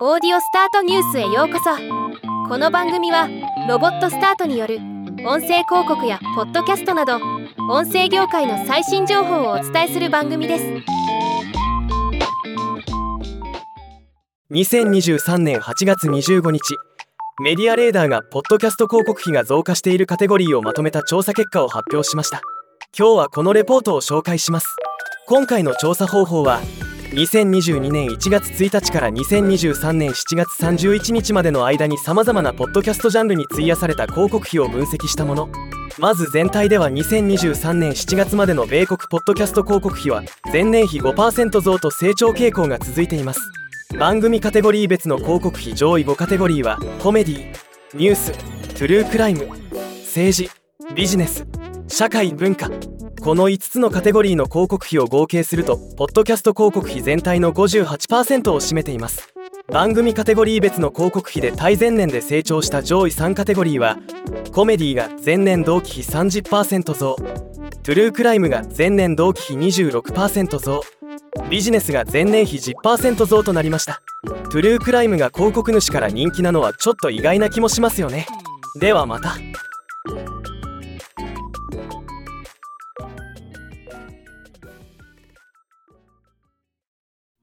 オーディオスタートニュースへようこそ。この番組はロボットスタートによる音声広告やポッドキャストなど音声業界の最新情報をお伝えする番組です。2023年8月25日メディアレーダーがポッドキャスト広告費が増加しているカテゴリーをまとめた調査結果を発表しました。今日はこのレポートを紹介します。今回の調査方法は2022年1月1日から2023年7月31日までの間にさまざまなポッドキャストジャンルに費やされた広告費を分析したもの。まず全体では2023年7月までの米国ポッドキャスト広告費は前年比5%増と成長傾向が続いています。番組カテゴリー別の広告費上位5カテゴリーはコメディニューストゥルークライム政治ビジネス社会文化。この5つのカテゴリーの広告費を合計するとポッドキャスト広告費全体の58%を占めています。番組カテゴリー別の広告費で対前年で成長した上位3カテゴリーはコメディが前年同期比30%増トゥルークライムが前年同期比26%増ビジネスが前年比10%増となりました。トゥルークライムが広告主から人気なのはちょっと意外な気もしますよね。ではまた。